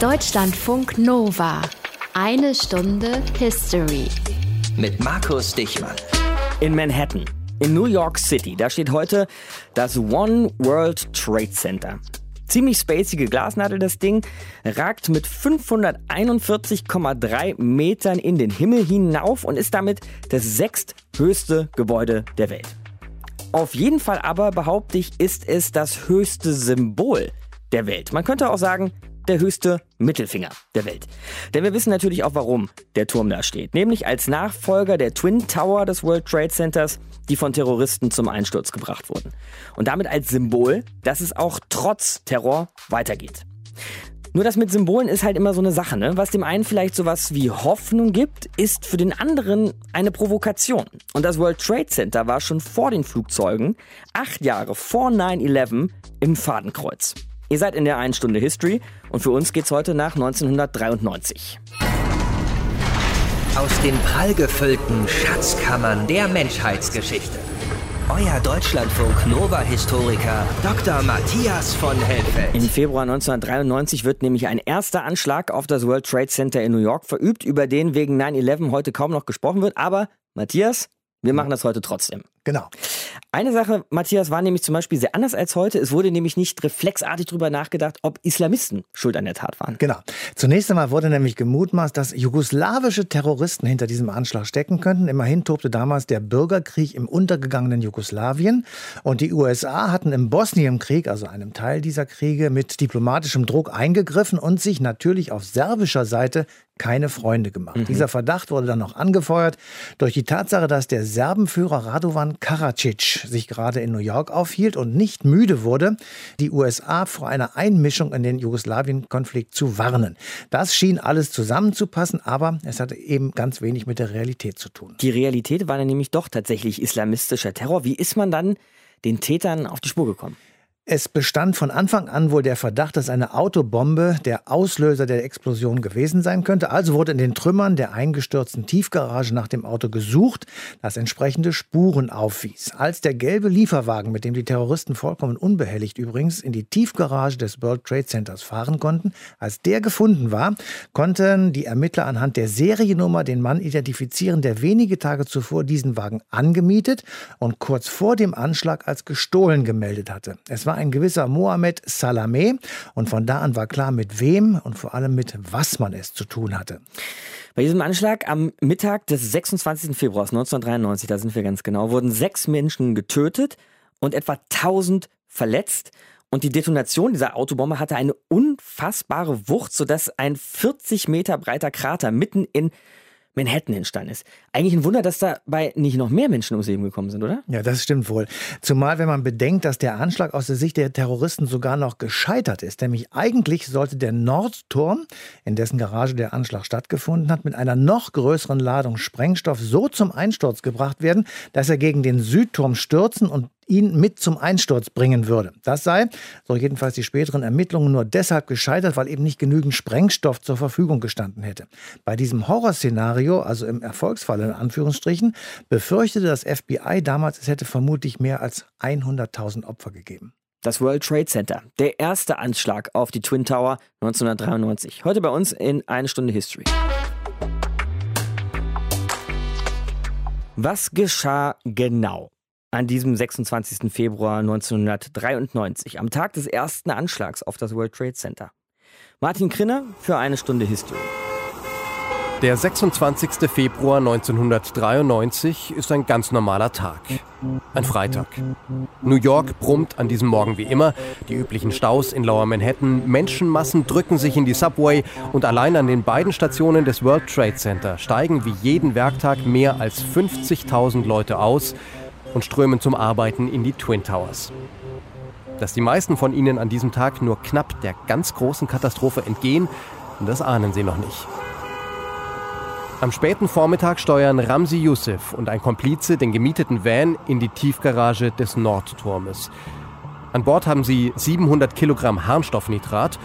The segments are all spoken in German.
Deutschlandfunk Nova. Eine Stunde History. Mit Markus Dichmann. In Manhattan, in New York City, da steht heute das One World Trade Center. Ziemlich spacige Glasnadel das Ding, ragt mit 541,3 Metern in den Himmel hinauf und ist damit das sechsthöchste Gebäude der Welt. Auf jeden Fall aber, behaupte ich, ist es das höchste Symbol der Welt. Man könnte auch sagen, der höchste Mittelfinger der Welt. Denn wir wissen natürlich auch, warum der Turm da steht. Nämlich als Nachfolger der Twin Tower des World Trade Centers, die von Terroristen zum Einsturz gebracht wurden. Und damit als Symbol, dass es auch trotz Terror weitergeht. Nur das mit Symbolen ist halt immer so eine Sache, ne? Was dem einen vielleicht sowas wie Hoffnung gibt, ist für den anderen eine Provokation. Und das World Trade Center war schon vor den Flugzeugen, acht Jahre vor 9-11, im Fadenkreuz. Ihr seid in der einen Stunde History und für uns geht's heute nach 1993. Aus den prallgefüllten Schatzkammern der Menschheitsgeschichte. Euer Deutschlandfunk Nova-Historiker Dr. Matthias von Helfeld. Im Februar 1993 wird nämlich ein erster Anschlag auf das World Trade Center in New York verübt, über den wegen 9-11 heute kaum noch gesprochen wird. Aber Matthias, wir machen das heute trotzdem. Genau. Eine Sache, Matthias, war nämlich zum Beispiel sehr anders als heute. Es wurde nämlich nicht reflexartig darüber nachgedacht, ob Islamisten schuld an der Tat waren. Genau. Zunächst einmal wurde nämlich gemutmaßt, dass jugoslawische Terroristen hinter diesem Anschlag stecken könnten. Immerhin tobte damals der Bürgerkrieg im untergegangenen Jugoslawien. Und die USA hatten im Bosnienkrieg, also einem Teil dieser Kriege, mit diplomatischem Druck eingegriffen und sich natürlich auf serbischer Seite keine Freunde gemacht. Mhm. Dieser Verdacht wurde dann noch angefeuert durch die Tatsache, dass der Serbenführer Radovan Karadzic sich gerade in New York aufhielt und nicht müde wurde, die USA vor einer Einmischung in den Jugoslawien-Konflikt zu warnen. Das schien alles zusammenzupassen, aber es hatte eben ganz wenig mit der Realität zu tun. Die Realität war dann nämlich doch tatsächlich islamistischer Terror. Wie ist man dann den Tätern auf die Spur gekommen? Es bestand von Anfang an wohl der Verdacht, dass eine Autobombe der Auslöser der Explosion gewesen sein könnte. Also wurde in den Trümmern der eingestürzten Tiefgarage nach dem Auto gesucht, das entsprechende Spuren aufwies. Als der gelbe Lieferwagen, mit dem die Terroristen vollkommen unbehelligt übrigens in die Tiefgarage des World Trade Centers fahren konnten, als der gefunden war, konnten die Ermittler anhand der Seriennummer den Mann identifizieren, der wenige Tage zuvor diesen Wagen angemietet und kurz vor dem Anschlag als gestohlen gemeldet hatte. Es war ein gewisser Mohamed Salameh und von da an war klar, mit wem und vor allem mit was man es zu tun hatte. Bei diesem Anschlag am Mittag des 26. Februars 1993, da sind wir ganz genau, wurden sechs Menschen getötet und etwa 1000 verletzt. Und die Detonation dieser Autobombe hatte eine unfassbare Wucht, sodass ein 40 Meter breiter Krater mitten in Manhattan entstanden ist. Eigentlich ein Wunder, dass dabei nicht noch mehr Menschen ums Leben gekommen sind, oder? Ja, das stimmt wohl. Zumal, wenn man bedenkt, dass der Anschlag aus der Sicht der Terroristen sogar noch gescheitert ist. Nämlich eigentlich sollte der Nordturm, in dessen Garage der Anschlag stattgefunden hat, mit einer noch größeren Ladung Sprengstoff so zum Einsturz gebracht werden, dass er gegen den Südturm stürzen und ihn mit zum Einsturz bringen würde. Das sei, so jedenfalls die späteren Ermittlungen, nur deshalb gescheitert, weil eben nicht genügend Sprengstoff zur Verfügung gestanden hätte. Bei diesem Horrorszenario, also im Erfolgsfall in Anführungsstrichen, befürchtete das FBI damals, es hätte vermutlich mehr als 100.000 Opfer gegeben. Das World Trade Center, der erste Anschlag auf die Twin Tower 1993. Heute bei uns in eine Stunde History. Was geschah genau? An diesem 26. Februar 1993, am Tag des ersten Anschlags auf das World Trade Center. Martin Krinner für eine Stunde History. Der 26. Februar 1993 ist ein ganz normaler Tag. Ein Freitag. New York brummt an diesem Morgen wie immer. Die üblichen Staus in Lower Manhattan. Menschenmassen drücken sich in die Subway. Und allein an den beiden Stationen des World Trade Center steigen wie jeden Werktag mehr als 50.000 Leute aus und strömen zum Arbeiten in die Twin Towers. Dass die meisten von ihnen an diesem Tag nur knapp der ganz großen Katastrophe entgehen, das ahnen sie noch nicht. Am späten Vormittag steuern Ramsi Youssef und ein Komplize den gemieteten Van in die Tiefgarage des Nordturmes. An Bord haben sie 700 Kilogramm Harnstoffnitrat,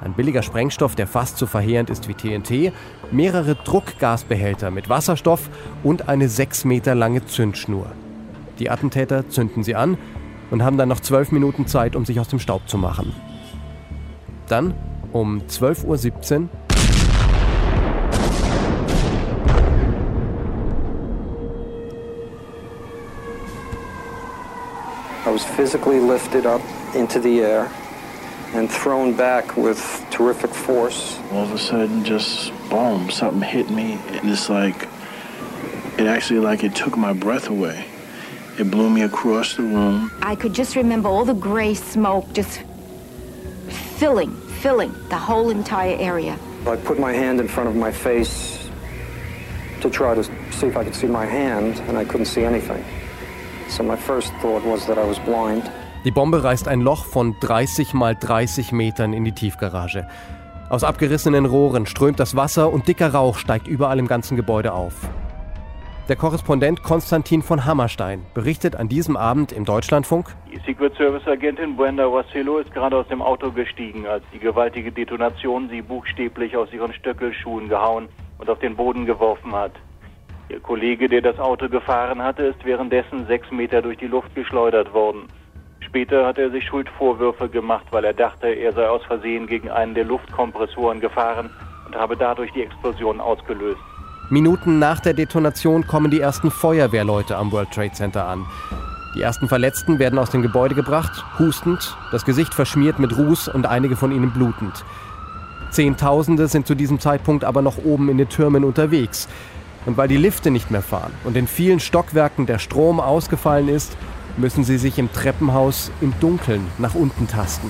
ein billiger Sprengstoff, der fast so verheerend ist wie TNT, mehrere Druckgasbehälter mit Wasserstoff und eine sechs Meter lange Zündschnur. Die Attentäter zünden sie an und haben dann noch zwölf Minuten Zeit, um sich aus dem Staub zu machen. Dann Um 12.17 Uhr I was physically lifted up into the air and thrown back with terrific force. All of a sudden, just boom, something hit me, and it's like it actually like it took my breath away. It blew me across the room. I could just remember all the gray smoke just filling, filling the whole entire area. I put my hand in front of my face to try to see if I could see my hand, and I couldn't see anything. So my first thought was that I was blind. Die Bombe reißt ein Loch von 30 mal 30 Metern in die Tiefgarage. Aus abgerissenen Rohren strömt das Wasser und dicker Rauch steigt überall im ganzen Gebäude auf. Der Korrespondent Konstantin von Hammerstein berichtet an diesem Abend im Deutschlandfunk. Die Secret Service Agentin Brenda Wassillo ist gerade aus dem Auto gestiegen, als die gewaltige Detonation sie buchstäblich aus ihren Stöckelschuhen gehauen und auf den Boden geworfen hat. Ihr Kollege, der das Auto gefahren hatte, ist währenddessen sechs Meter durch die Luft geschleudert worden. Später hat er sich Schuldvorwürfe gemacht, weil er dachte, er sei aus Versehen gegen einen der Luftkompressoren gefahren und habe dadurch die Explosion ausgelöst. Minuten nach der Detonation kommen die ersten Feuerwehrleute am World Trade Center an. Die ersten Verletzten werden aus dem Gebäude gebracht, hustend, das Gesicht verschmiert mit Ruß und einige von ihnen blutend. Zehntausende sind zu diesem Zeitpunkt aber noch oben in den Türmen unterwegs. Und weil die Lifte nicht mehr fahren und in vielen Stockwerken der Strom ausgefallen ist, müssen sie sich im Treppenhaus im Dunkeln nach unten tasten.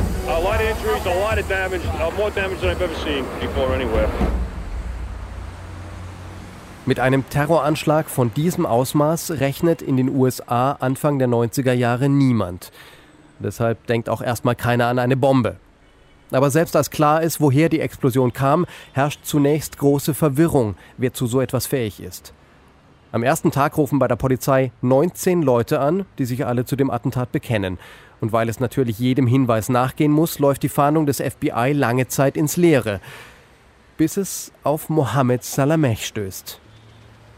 Mit einem Terroranschlag von diesem Ausmaß rechnet in den USA Anfang der 90er Jahre niemand. Deshalb denkt auch erstmal keiner an eine Bombe. Aber selbst als klar ist, woher die Explosion kam, herrscht zunächst große Verwirrung, wer zu so etwas fähig ist. Am ersten Tag rufen bei der Polizei 19 Leute an, die sich alle zu dem Attentat bekennen. Und weil es natürlich jedem Hinweis nachgehen muss, läuft die Fahndung des FBI lange Zeit ins Leere, bis es auf Mohammed Salameh stößt.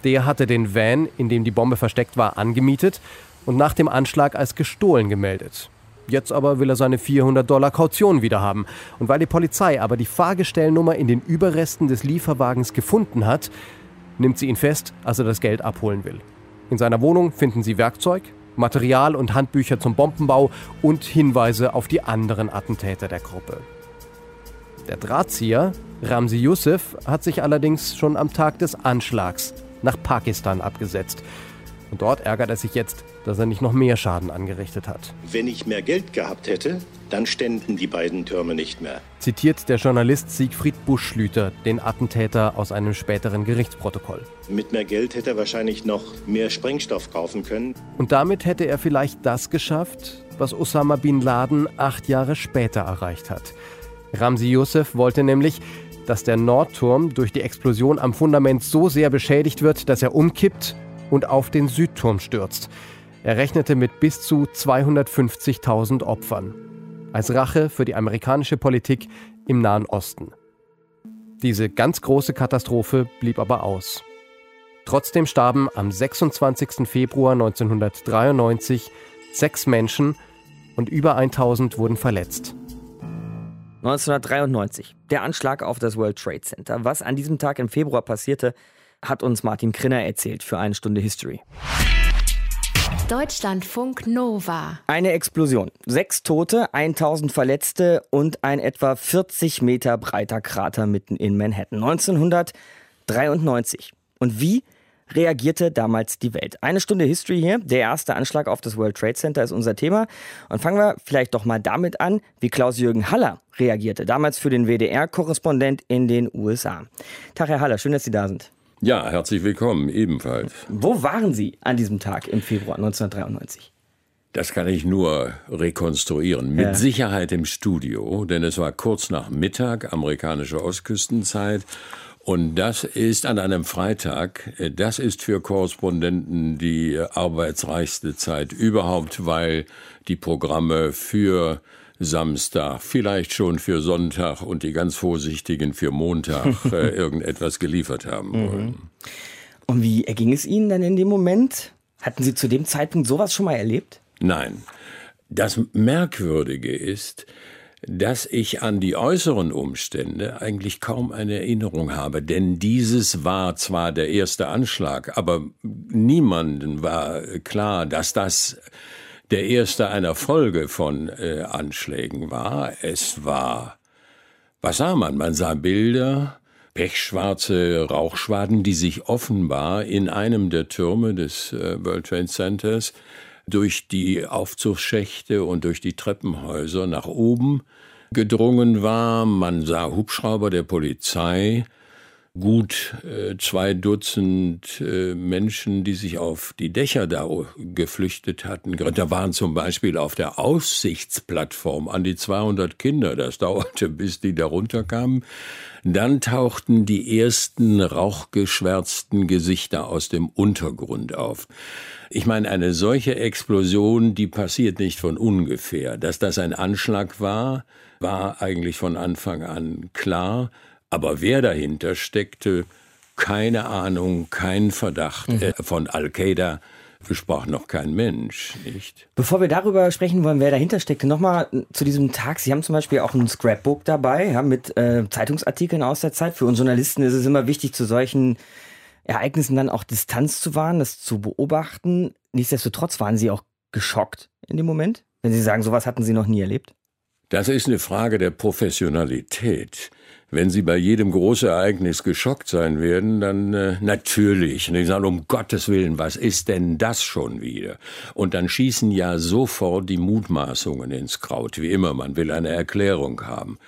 Der hatte den Van, in dem die Bombe versteckt war, angemietet und nach dem Anschlag als gestohlen gemeldet. Jetzt aber will er seine 400 Dollar Kaution wiederhaben. Und weil die Polizei aber die Fahrgestellnummer in den Überresten des Lieferwagens gefunden hat, nimmt sie ihn fest, als er das Geld abholen will. In seiner Wohnung finden sie Werkzeug, Material und Handbücher zum Bombenbau und Hinweise auf die anderen Attentäter der Gruppe. Der Drahtzieher, Ramzi Youssef, hat sich allerdings schon am Tag des Anschlags nach Pakistan abgesetzt. Und dort ärgert er sich jetzt, dass er nicht noch mehr Schaden angerichtet hat. Wenn ich mehr Geld gehabt hätte, dann ständen die beiden Türme nicht mehr. Zitiert der Journalist Siegfried Buschlüter, den Attentäter aus einem späteren Gerichtsprotokoll. Mit mehr Geld hätte er wahrscheinlich noch mehr Sprengstoff kaufen können. Und damit hätte er vielleicht das geschafft, was Osama bin Laden acht Jahre später erreicht hat. Ramzi Youssef wollte nämlich, dass der Nordturm durch die Explosion am Fundament so sehr beschädigt wird, dass er umkippt und auf den Südturm stürzt. Er rechnete mit bis zu 250.000 Opfern. Als Rache für die amerikanische Politik im Nahen Osten. Diese ganz große Katastrophe blieb aber aus. Trotzdem starben am 26. Februar 1993 sechs Menschen und über 1000 wurden verletzt. 1993, der Anschlag auf das World Trade Center. Was an diesem Tag im Februar passierte, hat uns Martin Krinner erzählt für eine Stunde History. Deutschlandfunk Nova. Eine Explosion. Sechs Tote, 1000 Verletzte und ein etwa 40 Meter breiter Krater mitten in Manhattan. 1993. Und wie reagierte damals die Welt? Eine Stunde History hier. Der erste Anschlag auf das World Trade Center ist unser Thema. Und fangen wir vielleicht doch mal damit an, wie Klaus-Jürgen Haller reagierte. Damals für den WDR-Korrespondent in den USA. Tag, Herr Haller, schön, dass Sie da sind. Ja, herzlich willkommen, ebenfalls. Wo waren Sie an diesem Tag im Februar 1993? Das kann ich nur rekonstruieren. Mit Ja. Sicherheit im Studio, denn es war kurz nach Mittag, amerikanische Ostküstenzeit. Und das ist an einem Freitag, äh, das ist für Korrespondenten die äh, arbeitsreichste Zeit überhaupt, weil die Programme für Samstag, vielleicht schon für Sonntag und die ganz Vorsichtigen für Montag äh, irgendetwas geliefert haben wollen. Und wie erging es Ihnen dann in dem Moment? Hatten Sie zu dem Zeitpunkt sowas schon mal erlebt? Nein. Das Merkwürdige ist, dass ich an die äußeren Umstände eigentlich kaum eine Erinnerung habe. Denn dieses war zwar der erste Anschlag, aber niemandem war klar, dass das der erste einer Folge von äh, Anschlägen war. Es war, was sah man? Man sah Bilder, pechschwarze Rauchschwaden, die sich offenbar in einem der Türme des äh, World Trade Centers durch die Aufzugsschächte und durch die Treppenhäuser nach oben gedrungen war. Man sah Hubschrauber der Polizei, gut äh, zwei Dutzend äh, Menschen, die sich auf die Dächer da geflüchtet hatten. Da waren zum Beispiel auf der Aussichtsplattform an die 200 Kinder. Das dauerte, bis die da runterkamen. Dann tauchten die ersten rauchgeschwärzten Gesichter aus dem Untergrund auf. Ich meine, eine solche Explosion, die passiert nicht von ungefähr. Dass das ein Anschlag war, war eigentlich von Anfang an klar. Aber wer dahinter steckte, keine Ahnung, kein Verdacht. Mhm. Äh, von Al-Qaida sprach noch kein Mensch, nicht? Bevor wir darüber sprechen wollen, wer dahinter steckte, nochmal zu diesem Tag. Sie haben zum Beispiel auch ein Scrapbook dabei, ja, mit äh, Zeitungsartikeln aus der Zeit. Für uns Journalisten ist es immer wichtig, zu solchen Ereignissen dann auch Distanz zu wahren, das zu beobachten. Nichtsdestotrotz waren Sie auch geschockt in dem Moment, wenn Sie sagen, sowas hatten Sie noch nie erlebt? Das ist eine Frage der Professionalität. Wenn Sie bei jedem großen Ereignis geschockt sein werden, dann äh, natürlich. Und ich sage, um Gottes Willen, was ist denn das schon wieder? Und dann schießen ja sofort die Mutmaßungen ins Kraut. Wie immer, man will eine Erklärung haben.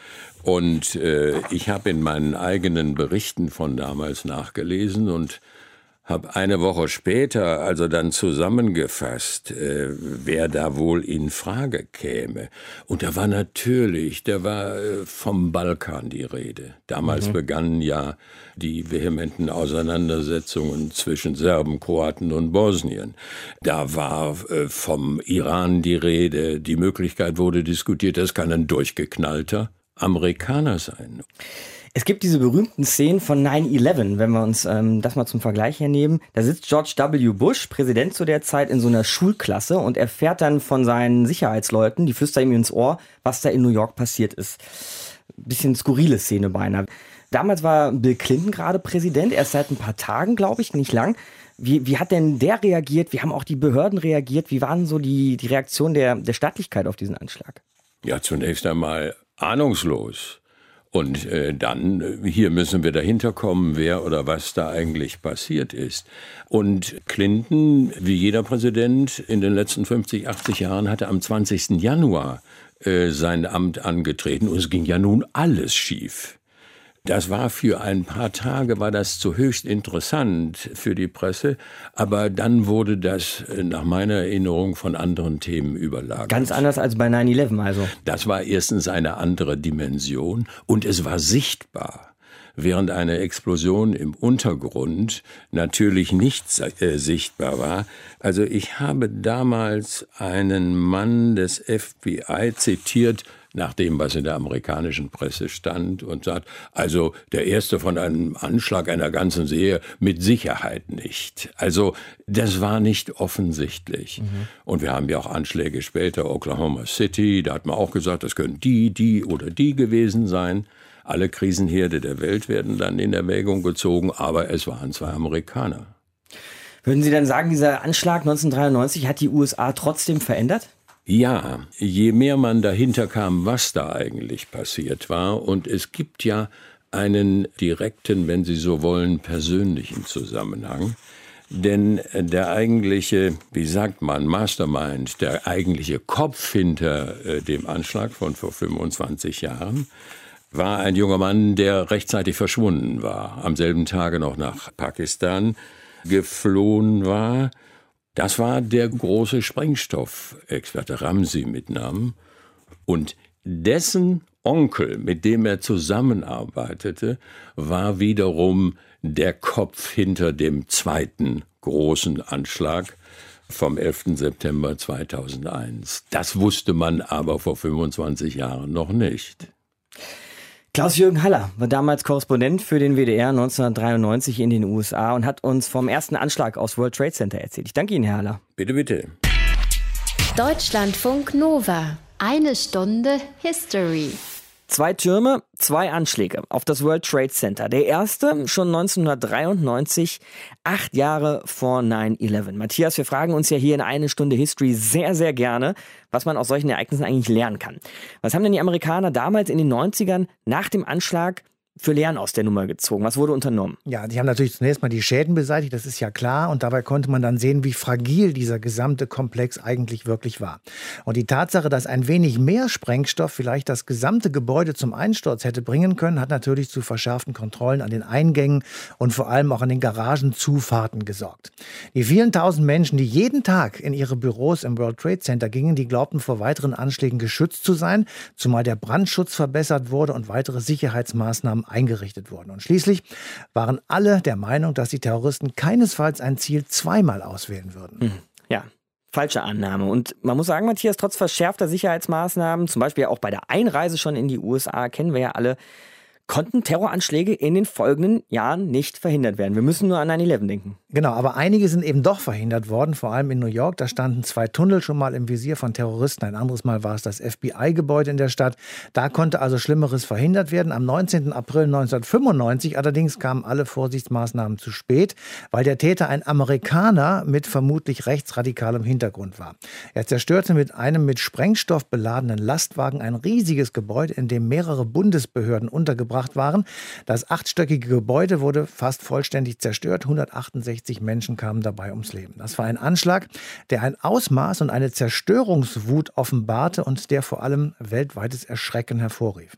Und äh, ich habe in meinen eigenen Berichten von damals nachgelesen und habe eine Woche später also dann zusammengefasst, äh, wer da wohl in Frage käme. Und da war natürlich, da war äh, vom Balkan die Rede. Damals mhm. begannen ja die vehementen Auseinandersetzungen zwischen Serben, Kroaten und Bosnien. Da war äh, vom Iran die Rede. Die Möglichkeit wurde diskutiert, das kann ein durchgeknallter Amerikaner sein. Es gibt diese berühmten Szenen von 9-11, wenn wir uns ähm, das mal zum Vergleich hernehmen. Da sitzt George W. Bush, Präsident zu der Zeit, in so einer Schulklasse und erfährt dann von seinen Sicherheitsleuten, die flüstern ihm ins Ohr, was da in New York passiert ist. Bisschen skurrile Szene beinahe. Damals war Bill Clinton gerade Präsident, erst seit ein paar Tagen, glaube ich, nicht lang. Wie, wie hat denn der reagiert? Wie haben auch die Behörden reagiert? Wie waren so die, die Reaktion der, der Staatlichkeit auf diesen Anschlag? Ja, zunächst einmal ahnungslos. Und äh, dann, äh, hier müssen wir dahinter kommen, wer oder was da eigentlich passiert ist. Und Clinton, wie jeder Präsident in den letzten 50, 80 Jahren, hatte am 20. Januar äh, sein Amt angetreten. Und es ging ja nun alles schief. Das war für ein paar Tage, war das zu höchst interessant für die Presse, aber dann wurde das äh, nach meiner Erinnerung von anderen Themen überlagert. Ganz anders als bei 9-11 also. Das war erstens eine andere Dimension und es war sichtbar während eine Explosion im Untergrund natürlich nicht äh, sichtbar war. Also ich habe damals einen Mann des FBI zitiert, nach dem, was in der amerikanischen Presse stand und sagt, also der erste von einem Anschlag einer ganzen Serie mit Sicherheit nicht. Also das war nicht offensichtlich. Mhm. Und wir haben ja auch Anschläge später, Oklahoma City, da hat man auch gesagt, das können die, die oder die gewesen sein. Alle Krisenherde der Welt werden dann in Erwägung gezogen, aber es waren zwei Amerikaner. Würden Sie dann sagen, dieser Anschlag 1993 hat die USA trotzdem verändert? Ja, je mehr man dahinter kam, was da eigentlich passiert war, und es gibt ja einen direkten, wenn Sie so wollen, persönlichen Zusammenhang. Denn der eigentliche, wie sagt man, Mastermind, der eigentliche Kopf hinter äh, dem Anschlag von vor 25 Jahren, war ein junger Mann, der rechtzeitig verschwunden war, am selben Tage noch nach Pakistan geflohen war das war der große Sprengstoffexperte Ramsey mit Namen. Und dessen Onkel, mit dem er zusammenarbeitete, war wiederum der Kopf hinter dem zweiten großen Anschlag vom 11. September 2001. Das wusste man aber vor 25 Jahren noch nicht. Klaus-Jürgen Haller war damals Korrespondent für den WDR 1993 in den USA und hat uns vom ersten Anschlag aus World Trade Center erzählt. Ich danke Ihnen, Herr Haller. Bitte, bitte. Deutschlandfunk Nova Eine Stunde History. Zwei Türme, zwei Anschläge auf das World Trade Center. Der erste schon 1993, acht Jahre vor 9-11. Matthias, wir fragen uns ja hier in eine Stunde History sehr, sehr gerne, was man aus solchen Ereignissen eigentlich lernen kann. Was haben denn die Amerikaner damals in den 90ern nach dem Anschlag für Lehren aus der Nummer gezogen? Was wurde unternommen? Ja, die haben natürlich zunächst mal die Schäden beseitigt, das ist ja klar. Und dabei konnte man dann sehen, wie fragil dieser gesamte Komplex eigentlich wirklich war. Und die Tatsache, dass ein wenig mehr Sprengstoff vielleicht das gesamte Gebäude zum Einsturz hätte bringen können, hat natürlich zu verschärften Kontrollen an den Eingängen und vor allem auch an den Garagenzufahrten gesorgt. Die vielen tausend Menschen, die jeden Tag in ihre Büros im World Trade Center gingen, die glaubten vor weiteren Anschlägen geschützt zu sein, zumal der Brandschutz verbessert wurde und weitere Sicherheitsmaßnahmen eingerichtet wurden. Und schließlich waren alle der Meinung, dass die Terroristen keinesfalls ein Ziel zweimal auswählen würden. Mhm. Ja, falsche Annahme. Und man muss sagen, Matthias, trotz verschärfter Sicherheitsmaßnahmen, zum Beispiel auch bei der Einreise schon in die USA, kennen wir ja alle, konnten Terroranschläge in den folgenden Jahren nicht verhindert werden. Wir müssen nur an 9-11 denken. Genau, aber einige sind eben doch verhindert worden, vor allem in New York. Da standen zwei Tunnel schon mal im Visier von Terroristen. Ein anderes Mal war es das FBI-Gebäude in der Stadt. Da konnte also Schlimmeres verhindert werden. Am 19. April 1995 allerdings kamen alle Vorsichtsmaßnahmen zu spät, weil der Täter ein Amerikaner mit vermutlich rechtsradikalem Hintergrund war. Er zerstörte mit einem mit Sprengstoff beladenen Lastwagen ein riesiges Gebäude, in dem mehrere Bundesbehörden untergebracht waren. Das achtstöckige Gebäude wurde fast vollständig zerstört. 168 Menschen kamen dabei ums Leben. Das war ein Anschlag, der ein Ausmaß und eine Zerstörungswut offenbarte und der vor allem weltweites Erschrecken hervorrief.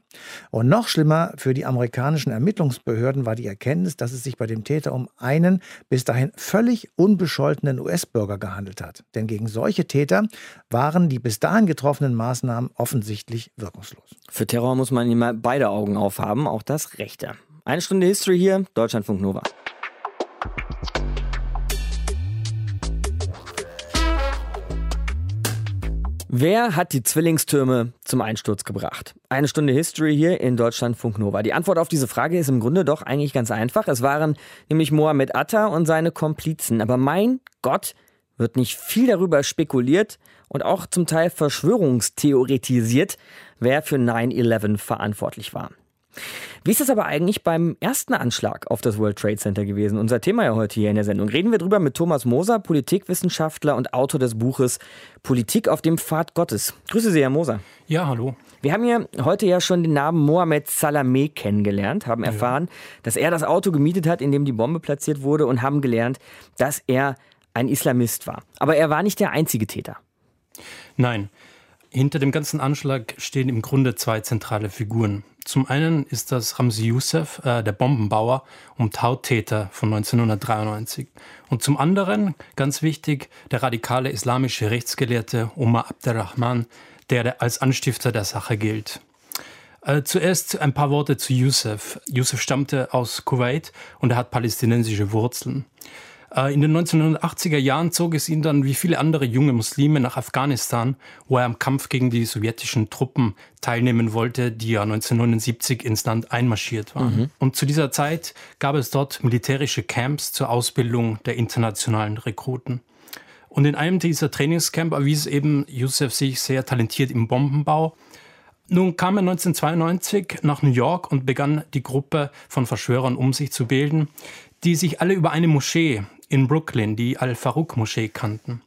Und noch schlimmer für die amerikanischen Ermittlungsbehörden war die Erkenntnis, dass es sich bei dem Täter um einen bis dahin völlig unbescholtenen US-Bürger gehandelt hat. Denn gegen solche Täter waren die bis dahin getroffenen Maßnahmen offensichtlich wirkungslos. Für Terror muss man immer beide Augen aufhaben, auch das Rechte. Eine Stunde History hier, Deutschlandfunk Nova. Wer hat die Zwillingstürme zum Einsturz gebracht? Eine Stunde History hier in Deutschlandfunk Nova. Die Antwort auf diese Frage ist im Grunde doch eigentlich ganz einfach. Es waren nämlich Mohammed Atta und seine Komplizen. Aber mein Gott, wird nicht viel darüber spekuliert und auch zum Teil verschwörungstheoretisiert, wer für 9-11 verantwortlich war. Wie ist es aber eigentlich beim ersten Anschlag auf das World Trade Center gewesen? Unser Thema ja heute hier in der Sendung. Reden wir drüber mit Thomas Moser, Politikwissenschaftler und Autor des Buches Politik auf dem Pfad Gottes. Grüße Sie, Herr Moser. Ja, hallo. Wir haben ja heute ja schon den Namen Mohamed Salameh kennengelernt, haben erfahren, ja. dass er das Auto gemietet hat, in dem die Bombe platziert wurde und haben gelernt, dass er ein Islamist war. Aber er war nicht der einzige Täter. Nein. Hinter dem ganzen Anschlag stehen im Grunde zwei zentrale Figuren. Zum einen ist das Ramzi Youssef, äh, der Bombenbauer und Tauttäter von 1993. Und zum anderen, ganz wichtig, der radikale islamische Rechtsgelehrte Omar Abderrahman, der als Anstifter der Sache gilt. Äh, zuerst ein paar Worte zu Youssef. Youssef stammte aus Kuwait und er hat palästinensische Wurzeln. Äh, in den 1980er Jahren zog es ihn dann wie viele andere junge Muslime nach Afghanistan, wo er am Kampf gegen die sowjetischen Truppen teilnehmen wollte, die ja 1979 ins Land einmarschiert waren. Mhm. Und zu dieser Zeit gab es dort militärische Camps zur Ausbildung der internationalen Rekruten. Und in einem dieser Trainingscamp erwies eben Youssef sich sehr talentiert im Bombenbau. Nun kam er 1992 nach New York und begann die Gruppe von Verschwörern um sich zu bilden, die sich alle über eine Moschee, in Brooklyn, die Al-Farouk-Moschee kannten.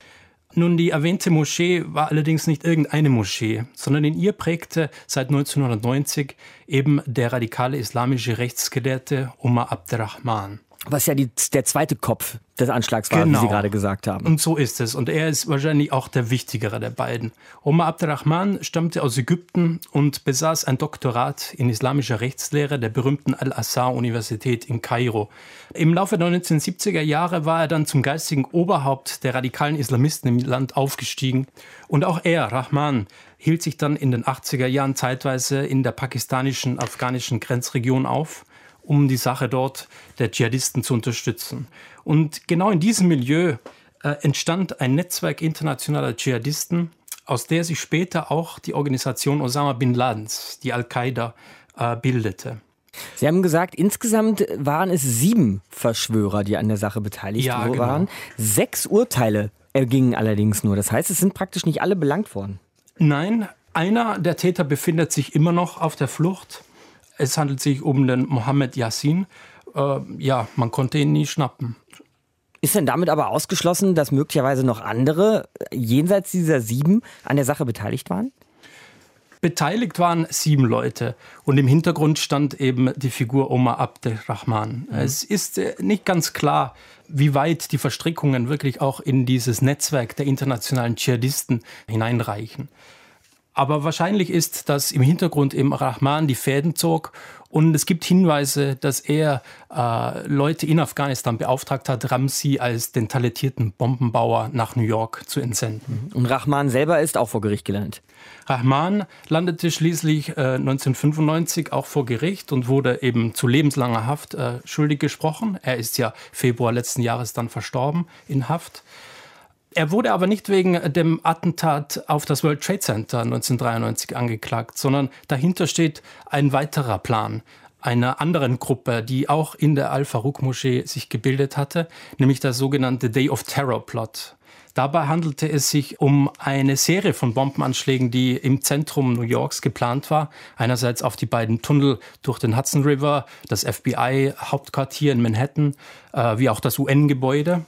Nun, die erwähnte Moschee war allerdings nicht irgendeine Moschee, sondern in ihr prägte seit 1990 eben der radikale islamische Rechtsgelehrte Omar Abderrahman. Was ja die, der zweite Kopf des Anschlags war, genau. wie Sie genau. gerade gesagt haben. Und so ist es. Und er ist wahrscheinlich auch der wichtigere der beiden. Omar Abderrahman stammte aus Ägypten und besaß ein Doktorat in islamischer Rechtslehre der berühmten Al-Azhar-Universität in Kairo. Im Laufe der 1970er Jahre war er dann zum geistigen Oberhaupt der radikalen Islamisten im Land aufgestiegen. Und auch er, Rahman, hielt sich dann in den 80er Jahren zeitweise in der pakistanischen, afghanischen Grenzregion auf um die Sache dort der Dschihadisten zu unterstützen. Und genau in diesem Milieu äh, entstand ein Netzwerk internationaler Dschihadisten, aus der sich später auch die Organisation Osama bin Ladens, die Al-Qaida, äh, bildete. Sie haben gesagt, insgesamt waren es sieben Verschwörer, die an der Sache beteiligt ja, genau. waren. Sechs Urteile ergingen allerdings nur. Das heißt, es sind praktisch nicht alle belangt worden. Nein, Einer der Täter befindet sich immer noch auf der Flucht. Es handelt sich um den Mohammed Yassin. Äh, ja, man konnte ihn nie schnappen. Ist denn damit aber ausgeschlossen, dass möglicherweise noch andere jenseits dieser sieben an der Sache beteiligt waren? Beteiligt waren sieben Leute und im Hintergrund stand eben die Figur Omar Abdelrahman. Mhm. Es ist äh, nicht ganz klar, wie weit die Verstrickungen wirklich auch in dieses Netzwerk der internationalen Dschihadisten hineinreichen. Aber wahrscheinlich ist, dass im Hintergrund eben Rahman die Fäden zog und es gibt Hinweise, dass er äh, Leute in Afghanistan beauftragt hat, Ramsi als den talentierten Bombenbauer nach New York zu entsenden. Und Rahman selber ist auch vor Gericht gelandet. Rahman landete schließlich äh, 1995 auch vor Gericht und wurde eben zu lebenslanger Haft äh, schuldig gesprochen. Er ist ja Februar letzten Jahres dann verstorben in Haft. Er wurde aber nicht wegen dem Attentat auf das World Trade Center 1993 angeklagt, sondern dahinter steht ein weiterer Plan einer anderen Gruppe, die auch in der Al-Farouk-Moschee sich gebildet hatte, nämlich der sogenannte Day of Terror Plot. Dabei handelte es sich um eine Serie von Bombenanschlägen, die im Zentrum New Yorks geplant war. Einerseits auf die beiden Tunnel durch den Hudson River, das FBI-Hauptquartier in Manhattan, äh, wie auch das UN-Gebäude.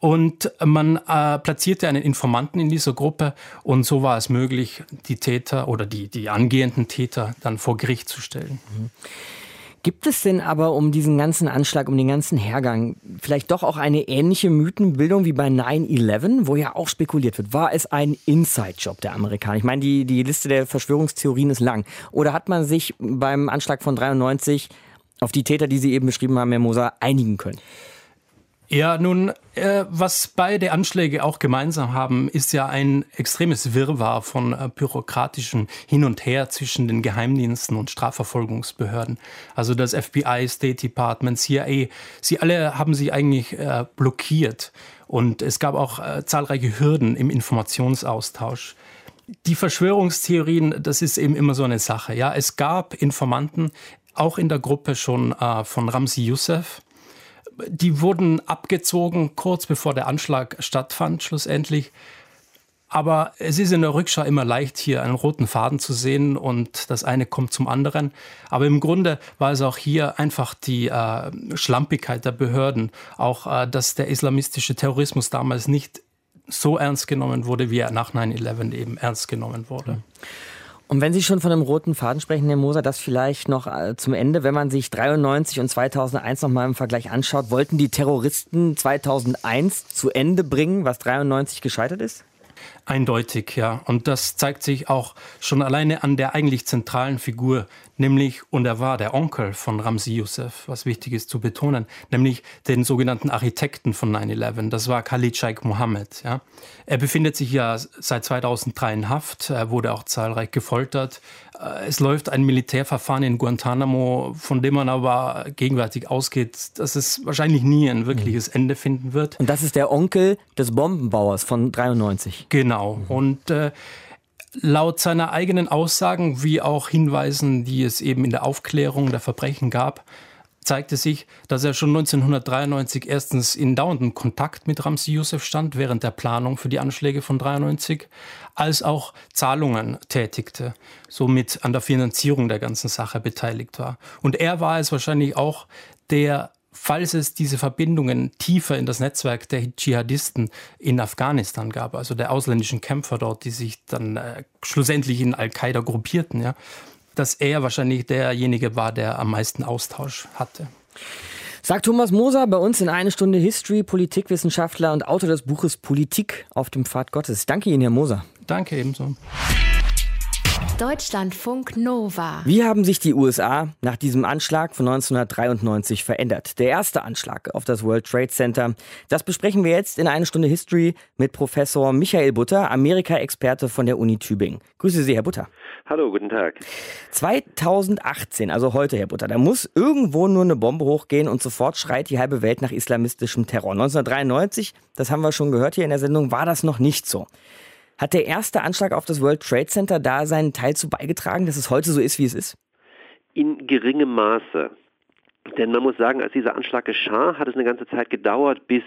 Und man äh, platzierte einen Informanten in dieser Gruppe und so war es möglich, die Täter oder die, die angehenden Täter dann vor Gericht zu stellen. Mhm. Gibt es denn aber um diesen ganzen Anschlag, um den ganzen Hergang vielleicht doch auch eine ähnliche Mythenbildung wie bei 9-11, wo ja auch spekuliert wird? War es ein Inside-Job der Amerikaner? Ich meine, die, die Liste der Verschwörungstheorien ist lang. Oder hat man sich beim Anschlag von 93 auf die Täter, die Sie eben beschrieben haben, Herr Moser, einigen können? Ja, nun, äh, was beide Anschläge auch gemeinsam haben, ist ja ein extremes Wirrwarr von äh, bürokratischen Hin und Her zwischen den Geheimdiensten und Strafverfolgungsbehörden. Also das FBI, State Department, CIA, sie alle haben sich eigentlich äh, blockiert. Und es gab auch äh, zahlreiche Hürden im Informationsaustausch. Die Verschwörungstheorien, das ist eben immer so eine Sache. Ja, es gab Informanten, auch in der Gruppe schon äh, von Ramsi Youssef, die wurden abgezogen kurz bevor der Anschlag stattfand, schlussendlich. Aber es ist in der Rückschau immer leicht, hier einen roten Faden zu sehen und das eine kommt zum anderen. Aber im Grunde war es auch hier einfach die äh, Schlampigkeit der Behörden, auch äh, dass der islamistische Terrorismus damals nicht so ernst genommen wurde, wie er nach 9-11 eben ernst genommen wurde. Mhm. Und wenn Sie schon von einem roten Faden sprechen, Herr Moser, das vielleicht noch äh, zum Ende, wenn man sich 93 und 2001 noch mal im Vergleich anschaut, wollten die Terroristen 2001 zu Ende bringen, was 93 gescheitert ist? Eindeutig, ja. Und das zeigt sich auch schon alleine an der eigentlich zentralen Figur, nämlich, und er war der Onkel von Ramsi Youssef, was wichtig ist zu betonen, nämlich den sogenannten Architekten von 9-11. Das war Khalid Sheikh Mohammed. Ja. Er befindet sich ja seit 2003 in Haft, er wurde auch zahlreich gefoltert. Äh, es läuft ein Militärverfahren in Guantanamo, von dem man aber gegenwärtig ausgeht, dass es wahrscheinlich nie ein wirkliches Ende finden wird. Und das ist der Onkel des Bombenbauers von 93. Genau. Und äh, laut seiner eigenen Aussagen, wie auch Hinweisen, die es eben in der Aufklärung der Verbrechen gab, zeigte sich, dass er schon 1993 erstens in dauerndem Kontakt mit Ramsi Youssef stand während der Planung für die Anschläge von 93, als auch Zahlungen tätigte, somit an der Finanzierung der ganzen Sache beteiligt war. Und er war es wahrscheinlich auch, der falls es diese Verbindungen tiefer in das Netzwerk der Dschihadisten in Afghanistan gab, also der ausländischen Kämpfer dort, die sich dann äh, schlussendlich in Al-Qaida gruppierten, ja, dass er wahrscheinlich derjenige war, der am meisten Austausch hatte. Sagt Thomas Moser bei uns in eine Stunde History, Politikwissenschaftler und Autor des Buches Politik auf dem Pfad Gottes. Danke Ihnen, Herr Moser. Danke ebenso. Deutschlandfunk Nova. Wie haben sich die USA nach diesem Anschlag von 1993 verändert? Der erste Anschlag auf das World Trade Center. Das besprechen wir jetzt in eine Stunde History mit Professor Michael Butter, Amerika-Experte von der Uni Tübingen. Grüße Sie, Herr Butter. Hallo, guten Tag. 2018, also heute, Herr Butter, da muss irgendwo nur eine Bombe hochgehen und sofort schreit die halbe Welt nach islamistischem Terror. 1993, das haben wir schon gehört hier in der Sendung, war das noch nicht so. Hat der erste Anschlag auf das World Trade Center da seinen Teil zu beigetragen, dass es heute so ist, wie es ist? In geringem Maße. Denn man muss sagen, als dieser Anschlag geschah, hat es eine ganze Zeit gedauert, bis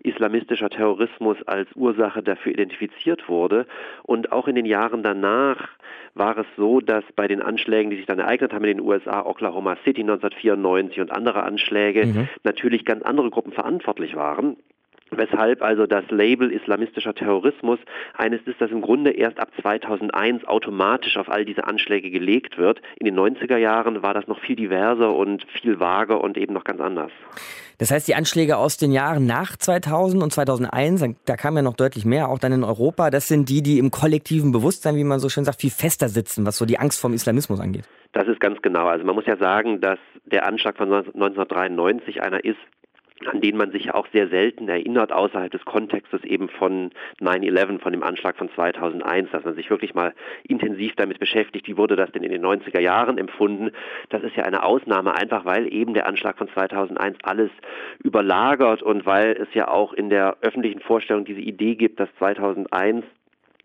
islamistischer Terrorismus als Ursache dafür identifiziert wurde. Und auch in den Jahren danach war es so, dass bei den Anschlägen, die sich dann ereignet haben in den USA, Oklahoma City 1994 und andere Anschläge, mhm. natürlich ganz andere Gruppen verantwortlich waren. Weshalb also das Label islamistischer Terrorismus eines ist, das im Grunde erst ab 2001 automatisch auf all diese Anschläge gelegt wird. In den 90er Jahren war das noch viel diverser und viel vager und eben noch ganz anders. Das heißt, die Anschläge aus den Jahren nach 2000 und 2001, da kam ja noch deutlich mehr, auch dann in Europa, das sind die, die im kollektiven Bewusstsein, wie man so schön sagt, viel fester sitzen, was so die Angst vom Islamismus angeht. Das ist ganz genau. Also man muss ja sagen, dass der Anschlag von 1993 einer ist, an den man sich ja auch sehr selten erinnert, außerhalb des Kontextes eben von 9-11, von dem Anschlag von 2001, dass man sich wirklich mal intensiv damit beschäftigt, wie wurde das denn in den 90er Jahren empfunden. Das ist ja eine Ausnahme, einfach weil eben der Anschlag von 2001 alles überlagert und weil es ja auch in der öffentlichen Vorstellung diese Idee gibt, dass 2001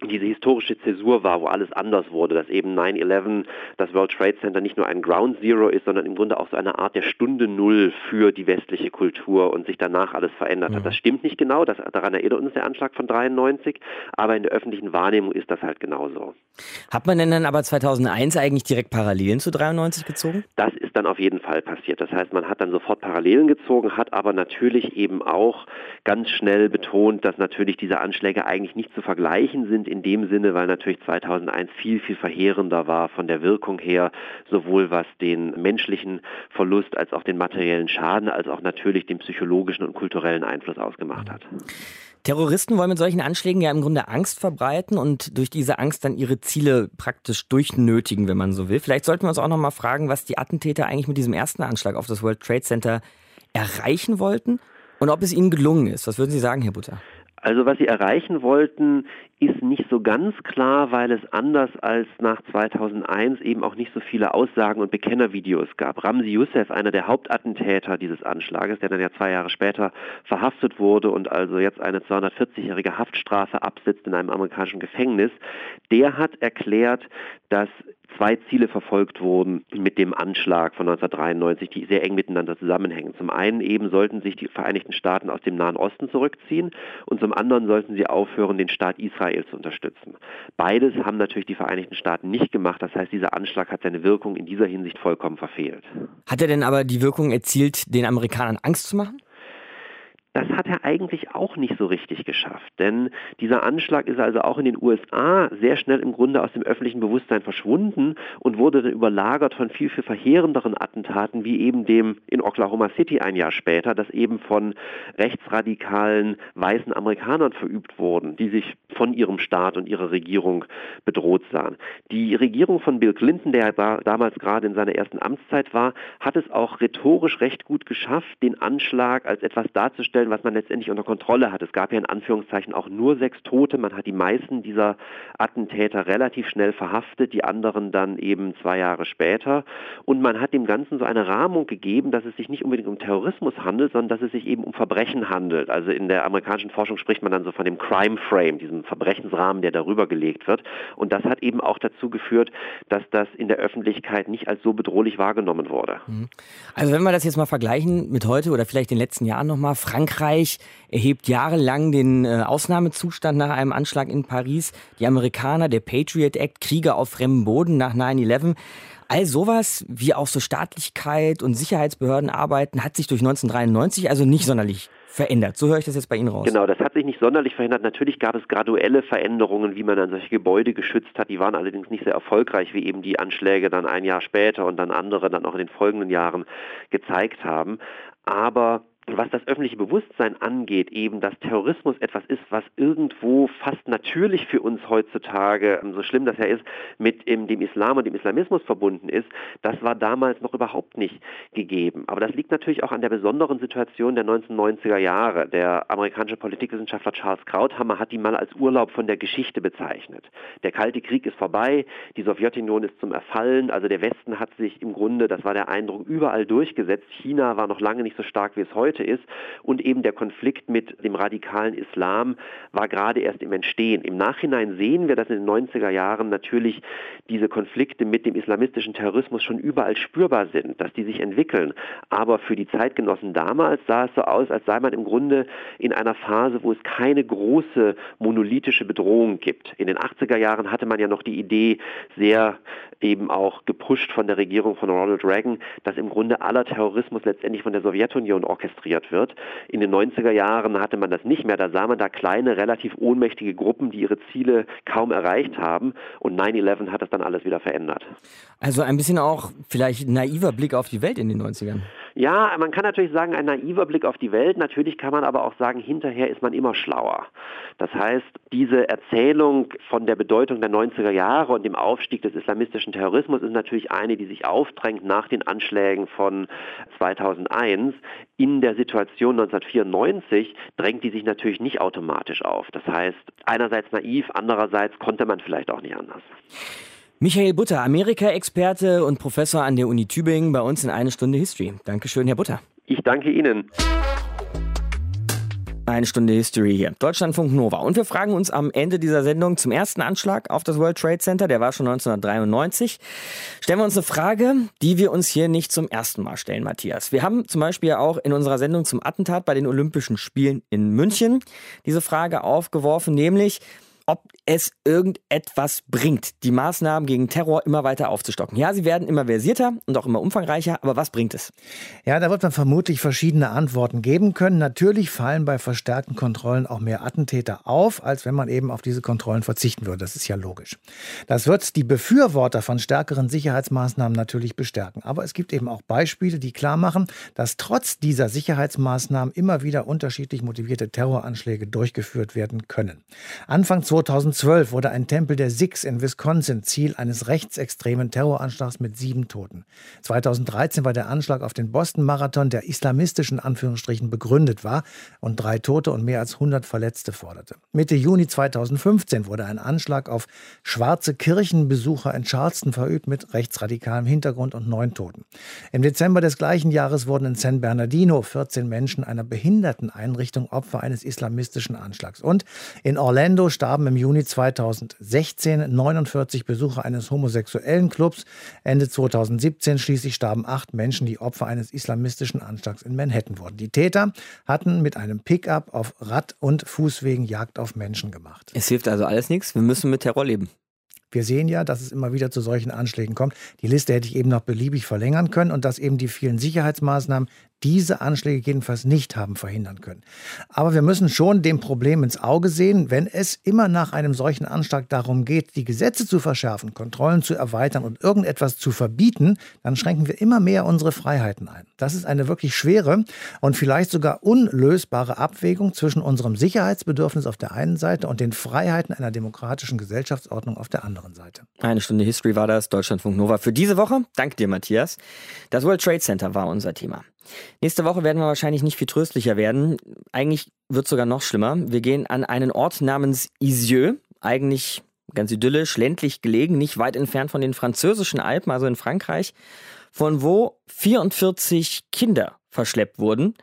diese historische Zäsur war, wo alles anders wurde, dass eben 9-11, das World Trade Center nicht nur ein Ground Zero ist, sondern im Grunde auch so eine Art der Stunde Null für die westliche Kultur und sich danach alles verändert hat. Mhm. Das stimmt nicht genau, das, daran erinnert uns der Anschlag von 93, aber in der öffentlichen Wahrnehmung ist das halt genauso. Hat man denn dann aber 2001 eigentlich direkt Parallelen zu 93 gezogen? Das ist dann auf jeden Fall passiert. Das heißt, man hat dann sofort Parallelen gezogen, hat aber natürlich eben auch ganz schnell betont, dass natürlich diese Anschläge eigentlich nicht zu vergleichen sind in dem Sinne, weil natürlich 2001 viel, viel verheerender war von der Wirkung her, sowohl was den menschlichen Verlust als auch den materiellen Schaden, als auch natürlich den psychologischen und kulturellen Einfluss ausgemacht hat. Terroristen wollen mit solchen Anschlägen ja im Grunde Angst verbreiten und durch diese Angst dann ihre Ziele praktisch durchnötigen, wenn man so will. Vielleicht sollten wir uns auch noch mal fragen, was die Attentäter eigentlich mit diesem ersten Anschlag auf das World Trade Center erreichen wollten und ob es ihnen gelungen ist. Was würden Sie sagen, Herr Butter? Also was sie erreichen wollten, ist nicht so ganz klar, weil es anders als nach 2001 eben auch nicht so viele Aussagen und Bekennervideos gab. Ramzi Youssef, einer der Hauptattentäter dieses Anschlages, der dann ja zwei Jahre später verhaftet wurde und also jetzt eine 240-jährige Haftstrafe absitzt in einem amerikanischen Gefängnis, der hat erklärt, dass zwei Ziele verfolgt wurden mit dem Anschlag von 1993, die sehr eng miteinander zusammenhängen. Zum einen eben sollten sich die Vereinigten Staaten aus dem Nahen Osten zurückziehen und zum anderen sollten sie aufhören, den Staat Israel zu unterstützen. Beides haben natürlich die Vereinigten Staaten nicht gemacht. Das heißt, dieser Anschlag hat seine Wirkung in dieser Hinsicht vollkommen verfehlt. Hat er denn aber die Wirkung erzielt, den Amerikanern Angst zu machen? Das hat er eigentlich auch nicht so richtig geschafft, denn dieser Anschlag ist also auch in den USA sehr schnell im Grunde aus dem öffentlichen Bewusstsein verschwunden und wurde dann überlagert von viel, viel verheerenderen Attentaten, wie eben dem in Oklahoma City ein Jahr später, das eben von rechtsradikalen weißen Amerikanern verübt wurden, die sich von ihrem Staat und ihrer Regierung bedroht sahen. Die Regierung von Bill Clinton, der da, damals gerade in seiner ersten Amtszeit war, hat es auch rhetorisch recht gut geschafft, den Anschlag als etwas darzustellen, stellen, was man letztendlich unter Kontrolle hat. Es gab ja in Anführungszeichen auch nur sechs Tote. Man hat die meisten dieser Attentäter relativ schnell verhaftet, die anderen dann eben zwei Jahre später. Und man hat dem Ganzen so eine Rahmung gegeben, dass es sich nicht unbedingt um Terrorismus handelt, sondern dass es sich eben um Verbrechen handelt. Also in der amerikanischen Forschung spricht man dann so von dem Crime Frame, diesem Verbrechensrahmen, der darüber gelegt wird. Und das hat eben auch dazu geführt, dass das in der Öffentlichkeit nicht als so bedrohlich wahrgenommen wurde. Mhm. Also wenn wir das jetzt mal vergleichen mit heute oder vielleicht den letzten Jahren nochmal, Frankreich Frankreich erhebt jahrelang den äh, Ausnahmezustand nach einem Anschlag in Paris. Die Amerikaner, der Patriot Act, Kriege auf fremdem Boden nach 9-11. All sowas, wie auch so Staatlichkeit und Sicherheitsbehörden arbeiten, hat sich durch 1993 also nicht sonderlich verändert. So höre ich das jetzt bei Ihnen raus. Genau, das hat sich nicht sonderlich verändert. Natürlich gab es graduelle Veränderungen, wie man dann solche Gebäude geschützt hat. Die waren allerdings nicht sehr erfolgreich, wie eben die Anschläge dann ein Jahr später und dann andere dann auch in den folgenden Jahren gezeigt haben. Aber was das öffentliche Bewusstsein angeht, eben, dass Terrorismus etwas ist, was irgendwo fast natürlich für uns heutzutage, ähm, so schlimm das ja ist, mit dem Islam und dem Islamismus verbunden ist, das war damals noch überhaupt nicht gegeben. Aber das liegt natürlich auch an der besonderen Situation der 1990er Jahre. Der amerikanische Politikwissenschaftler Charles Krauthammer hat die mal als Urlaub von der Geschichte bezeichnet. Der Kalte Krieg ist vorbei, die Sowjetunion ist zum Erfallen, also der Westen hat sich im Grunde, das war der Eindruck, überall durchgesetzt. China war noch lange nicht so stark wie es heute heute ist. Und eben der Konflikt mit dem radikalen Islam war gerade erst im Entstehen. Im Nachhinein sehen wir, dass in den 90er Jahren natürlich diese Konflikte mit dem islamistischen Terrorismus schon überall spürbar sind, dass die sich entwickeln. Aber für die Zeitgenossen damals sah es so aus, als sei man im Grunde in einer Phase, wo es keine große monolithische Bedrohung gibt. In den 80er Jahren hatte man ja noch die Idee, sehr eben auch gepusht von der Regierung von Ronald Reagan, dass im Grunde aller Terrorismus letztendlich von der Sowjetunion orchestriert wird. In den 90er Jahren hatte man das nicht mehr. Da sah man da kleine, relativ ohnmächtige Gruppen, die ihre Ziele kaum erreicht haben. Und 9-11 hat das dann alles wieder verändert. Also ein bisschen auch vielleicht naiver Blick auf die Welt in den 90ern. Ja, man kann natürlich sagen, ein naiver Blick auf die Welt. Natürlich kann man aber auch sagen, hinterher ist man immer schlauer. Das heißt, diese Erzählung von der Bedeutung der 90er Jahre und dem Aufstieg des islamistischen Terrorismus ist natürlich eine, die sich aufdrängt nach den Anschlägen von 2001. In der Situation 1994 drängt die sich natürlich nicht automatisch auf. Das heißt, einerseits naiv, andererseits konnte man vielleicht auch nicht anders. Michael Butter, Amerika-Experte und Professor an der Uni Tübingen, bei uns in eine Stunde History. Dankeschön, Herr Butter. Ich danke Ihnen. Eine Stunde History hier. Deutschlandfunk Nova. Und wir fragen uns am Ende dieser Sendung zum ersten Anschlag auf das World Trade Center, der war schon 1993. Stellen wir uns eine Frage, die wir uns hier nicht zum ersten Mal stellen, Matthias. Wir haben zum Beispiel auch in unserer Sendung zum Attentat bei den Olympischen Spielen in München diese Frage aufgeworfen, nämlich, ob es irgendetwas bringt, die Maßnahmen gegen Terror immer weiter aufzustocken. Ja, sie werden immer versierter und auch immer umfangreicher, aber was bringt es? Ja, da wird man vermutlich verschiedene Antworten geben können. Natürlich fallen bei verstärkten Kontrollen auch mehr Attentäter auf, als wenn man eben auf diese Kontrollen verzichten würde. Das ist ja logisch. Das wird die Befürworter von stärkeren Sicherheitsmaßnahmen natürlich bestärken. Aber es gibt eben auch Beispiele, die klar machen, dass trotz dieser Sicherheitsmaßnahmen immer wieder unterschiedlich motivierte Terroranschläge durchgeführt werden können. Anfang 2012 wurde ein Tempel der Sikhs in Wisconsin Ziel eines rechtsextremen Terroranschlags mit sieben Toten. 2013 war der Anschlag auf den Boston-Marathon, der islamistischen Anführungsstrichen begründet war und drei Tote und mehr als 100 Verletzte forderte. Mitte Juni 2015 wurde ein Anschlag auf schwarze Kirchenbesucher in Charleston verübt mit rechtsradikalem Hintergrund und neun Toten. Im Dezember des gleichen Jahres wurden in San Bernardino 14 Menschen einer Behinderteneinrichtung Opfer eines islamistischen Anschlags. Und in Orlando starben starben im Juni 2016 49 Besucher eines homosexuellen Clubs. Ende 2017 schließlich starben acht Menschen, die Opfer eines islamistischen Anschlags in Manhattan wurden. Die Täter hatten mit einem Pickup auf Rad- und Fußwegen Jagd auf Menschen gemacht. Es hilft also alles nichts. Wir müssen mit Terror leben. Wir sehen ja, dass es immer wieder zu solchen Anschlägen kommt. Die Liste hätte ich eben noch beliebig verlängern können und dass eben die vielen Sicherheitsmaßnahmen diese Anschläge jedenfalls nicht haben verhindern können. Aber wir müssen schon dem Problem ins Auge sehen, wenn es immer nach einem solchen Anschlag darum geht, die Gesetze zu verschärfen, Kontrollen zu erweitern und irgendetwas zu verbieten, dann schränken wir immer mehr unsere Freiheiten ein. Das ist eine wirklich schwere und vielleicht sogar unlösbare Abwägung zwischen unserem Sicherheitsbedürfnis auf der einen Seite und den Freiheiten einer demokratischen Gesellschaftsordnung auf der anderen Seite. Eine Stunde History war das, Deutschlandfunk Nova für diese Woche. Danke dir, Matthias. Das World Trade Center war unser Thema. Nächste Woche werden wir wahrscheinlich nicht viel tröstlicher werden. Eigentlich wird es sogar noch schlimmer. Wir gehen an einen Ort namens Isieux, eigentlich ganz idyllisch, ländlich gelegen, nicht weit entfernt von den französischen Alpen, also in Frankreich, von wo 44 Kinder verschleppt wurden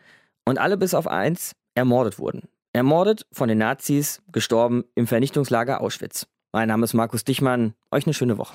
und alle bis auf eins ermordet wurden. Ermordet von den Nazis, gestorben im Vernichtungslager Auschwitz. Mein Name ist Markus Dichmann. Euch eine schöne Woche.